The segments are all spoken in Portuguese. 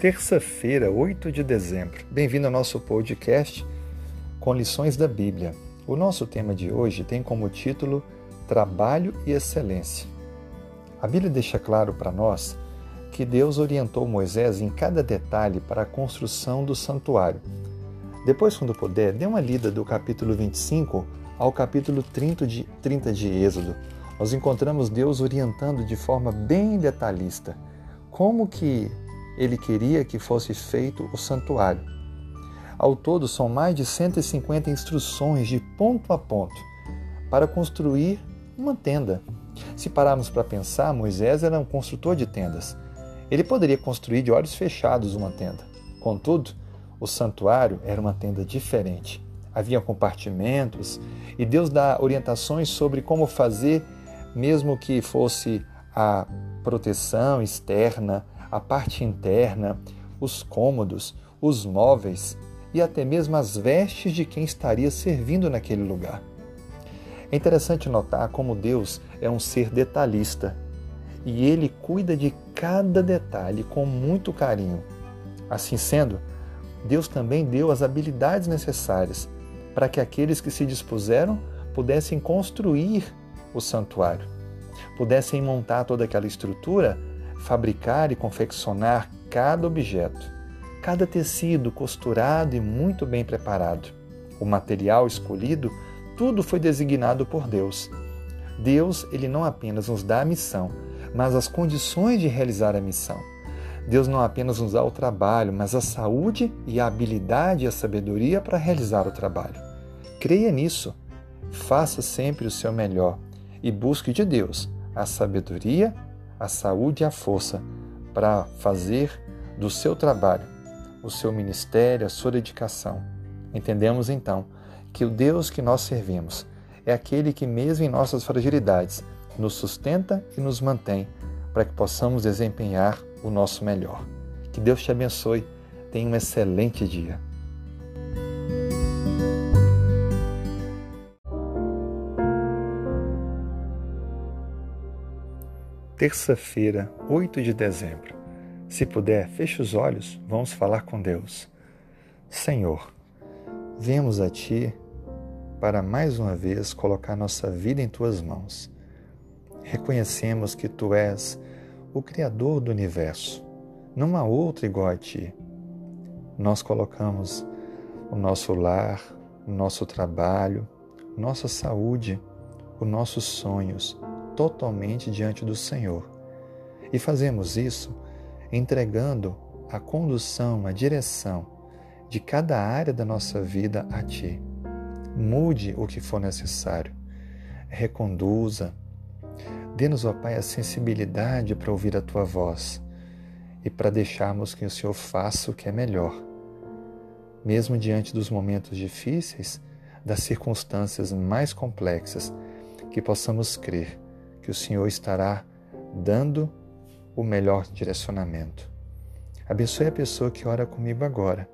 terça-feira, 8 de dezembro. Bem-vindo ao nosso podcast com lições da Bíblia. O nosso tema de hoje tem como título Trabalho e Excelência. A Bíblia deixa claro para nós que Deus orientou Moisés em cada detalhe para a construção do santuário. Depois, quando puder, dê uma lida do capítulo 25 ao capítulo 30 de, 30 de Êxodo. Nós encontramos Deus orientando de forma bem detalhista como que ele queria que fosse feito o santuário. Ao todo, são mais de 150 instruções de ponto a ponto para construir uma tenda. Se pararmos para pensar, Moisés era um construtor de tendas. Ele poderia construir de olhos fechados uma tenda. Contudo, o santuário era uma tenda diferente. Havia compartimentos e Deus dá orientações sobre como fazer, mesmo que fosse a proteção externa, a parte interna, os cômodos, os móveis e até mesmo as vestes de quem estaria servindo naquele lugar. É interessante notar como Deus é um ser detalhista e ele cuida de cada detalhe com muito carinho. Assim sendo, Deus também deu as habilidades necessárias para que aqueles que se dispuseram pudessem construir o santuário, pudessem montar toda aquela estrutura fabricar e confeccionar cada objeto, cada tecido costurado e muito bem preparado. O material escolhido, tudo foi designado por Deus. Deus, ele não apenas nos dá a missão, mas as condições de realizar a missão. Deus não apenas nos dá o trabalho, mas a saúde e a habilidade e a sabedoria para realizar o trabalho. Creia nisso. Faça sempre o seu melhor e busque de Deus a sabedoria a saúde e a força para fazer do seu trabalho, o seu ministério, a sua dedicação. Entendemos então que o Deus que nós servimos é aquele que, mesmo em nossas fragilidades, nos sustenta e nos mantém para que possamos desempenhar o nosso melhor. Que Deus te abençoe. Tenha um excelente dia. Terça-feira, 8 de dezembro. Se puder, feche os olhos, vamos falar com Deus. Senhor, viemos a Ti para mais uma vez colocar nossa vida em Tuas mãos. Reconhecemos que Tu és o Criador do universo, não há outro igual a Ti. Nós colocamos o nosso lar, o nosso trabalho, nossa saúde, os nossos sonhos, totalmente diante do Senhor. E fazemos isso entregando a condução, a direção de cada área da nossa vida a Ti. Mude o que for necessário. Reconduza. Dê-nos, ó Pai, a sensibilidade para ouvir a Tua voz e para deixarmos que o Senhor faça o que é melhor. Mesmo diante dos momentos difíceis, das circunstâncias mais complexas, que possamos crer que o Senhor estará dando o melhor direcionamento. Abençoe a pessoa que ora comigo agora.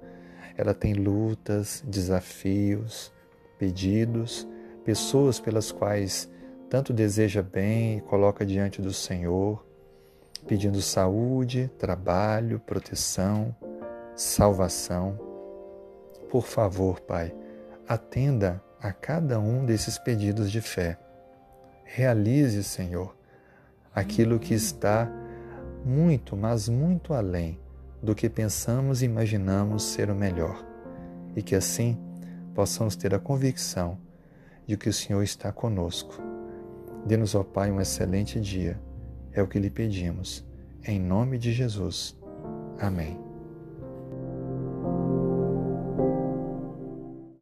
Ela tem lutas, desafios, pedidos, pessoas pelas quais tanto deseja bem e coloca diante do Senhor, pedindo saúde, trabalho, proteção, salvação. Por favor, Pai, atenda a cada um desses pedidos de fé Realize, Senhor, aquilo que está muito, mas muito além do que pensamos e imaginamos ser o melhor. E que assim possamos ter a convicção de que o Senhor está conosco. Dê-nos, ó Pai, um excelente dia. É o que lhe pedimos. Em nome de Jesus. Amém.